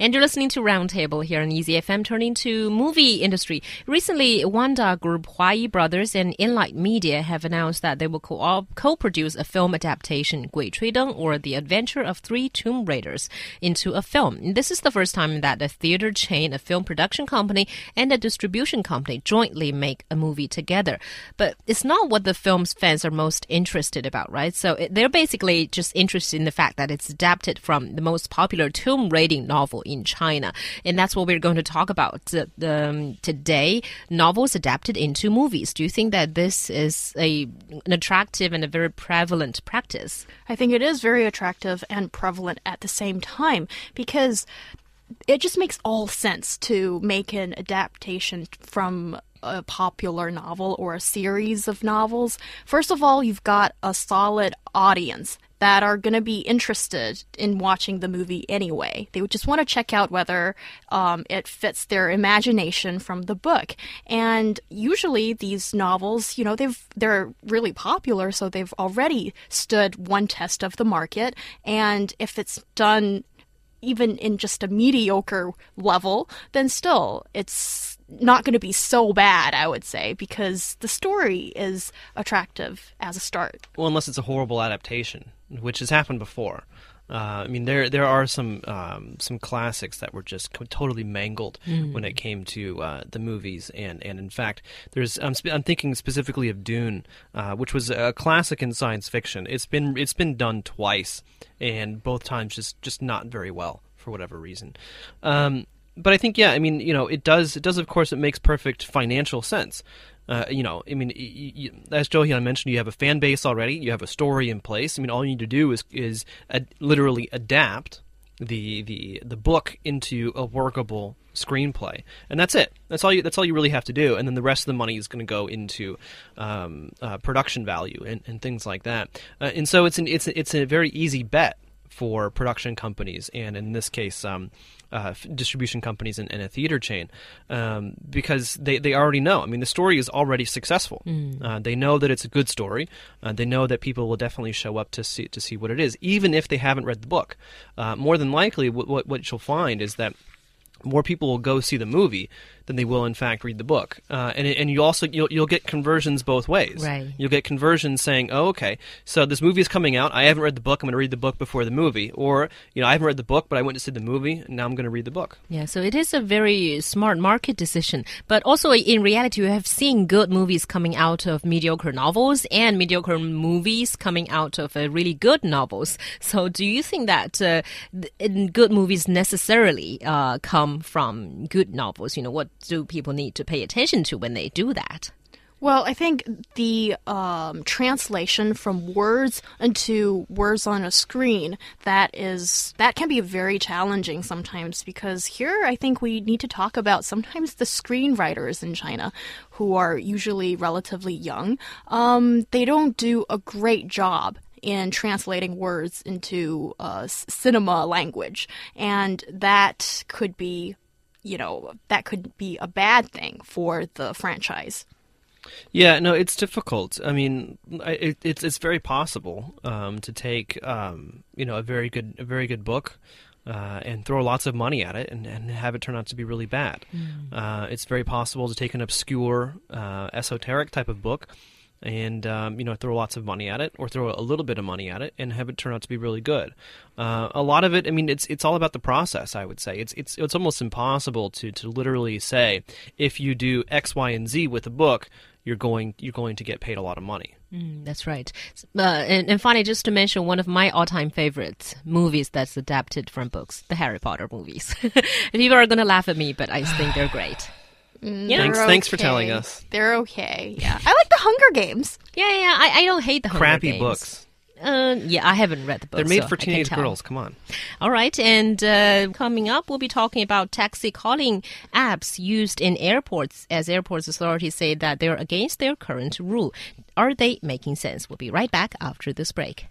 And you're listening to Roundtable here on Easy FM, turning to movie industry. Recently, Wanda Group, Huayi Brothers, and Enlight Media have announced that they will co-produce a film adaptation, Gui Chui Deng, or The Adventure of Three Tomb Raiders, into a film. This is the first time that a theater chain, a film production company, and a distribution company jointly make a movie together. But it's not what the film's fans are most interested about, right? So they're basically just interested in the fact that it's adapted from the most popular tomb raiding novel in China. And that's what we're going to talk about um, today. Novels adapted into movies. Do you think that this is a, an attractive and a very prevalent practice? I think it is very attractive and prevalent at the same time because it just makes all sense to make an adaptation from a popular novel or a series of novels. First of all, you've got a solid audience that are going to be interested in watching the movie anyway. They would just want to check out whether um, it fits their imagination from the book. And usually these novels, you know, they've they're really popular, so they've already stood one test of the market. And if it's done even in just a mediocre level, then still it's not going to be so bad, I would say, because the story is attractive as a start. Well, unless it's a horrible adaptation, which has happened before. Uh, I mean, there there are some um, some classics that were just totally mangled mm. when it came to uh, the movies, and, and in fact, there's I'm, sp- I'm thinking specifically of Dune, uh, which was a classic in science fiction. It's been it's been done twice, and both times just just not very well for whatever reason. Um, but I think yeah, I mean you know it does it does of course it makes perfect financial sense. Uh, you know, I mean, you, as Jo Hyun mentioned, you have a fan base already. You have a story in place. I mean, all you need to do is is ad- literally adapt the the the book into a workable screenplay, and that's it. That's all you. That's all you really have to do, and then the rest of the money is going to go into um, uh, production value and, and things like that. Uh, and so it's an it's it's a very easy bet for production companies, and in this case, um, uh, distribution companies and, and, a theater chain, um, because they, they already know. I mean, the story is already successful. Mm. Uh, they know that it's a good story. Uh, they know that people will definitely show up to see to see what it is, even if they haven't read the book. Uh, more than likely, what, what what you'll find is that more people will go see the movie than they will in fact read the book. Uh, and and you also you'll, you'll get conversions both ways. Right. You'll get conversions saying, "Oh, okay, so this movie is coming out. I haven't read the book. I'm going to read the book before the movie." Or you know, I haven't read the book, but I went to see the movie, and now I'm going to read the book. Yeah. So it is a very smart market decision. But also in reality, we have seen good movies coming out of mediocre novels and mediocre movies coming out of uh, really good novels. So do you think that uh, good movies necessarily uh, come from good novels? You know, what do people need to pay attention to when they do that? Well, I think the um, translation from words into words on a screen that is that can be very challenging sometimes because here I think we need to talk about sometimes the screenwriters in China who are usually relatively young. Um, they don't do a great job in translating words into uh, cinema language, and that could be you know, that could be a bad thing for the franchise. Yeah, no, it's difficult. I mean, it, it's it's very possible um, to take um, you know a very good a very good book uh, and throw lots of money at it and, and have it turn out to be really bad. Mm. Uh, it's very possible to take an obscure uh, esoteric type of book and um, you know throw lots of money at it or throw a little bit of money at it and have it turn out to be really good uh, a lot of it i mean it's it's all about the process i would say it's it's it's almost impossible to to literally say if you do x y and z with a book you're going you're going to get paid a lot of money mm, that's right uh, and, and finally just to mention one of my all-time favorite movies that's adapted from books the harry potter movies people are going to laugh at me but i think they're great Mm, thanks, okay. thanks for telling us. They're okay. Yeah, I like the Hunger Games. Yeah, yeah. I, I don't hate the Hunger Crappy Games. books. Uh, yeah, I haven't read the book. They're made so for teenage girls. Come on. All right, and uh, coming up, we'll be talking about taxi calling apps used in airports, as airports authorities say that they're against their current rule. Are they making sense? We'll be right back after this break.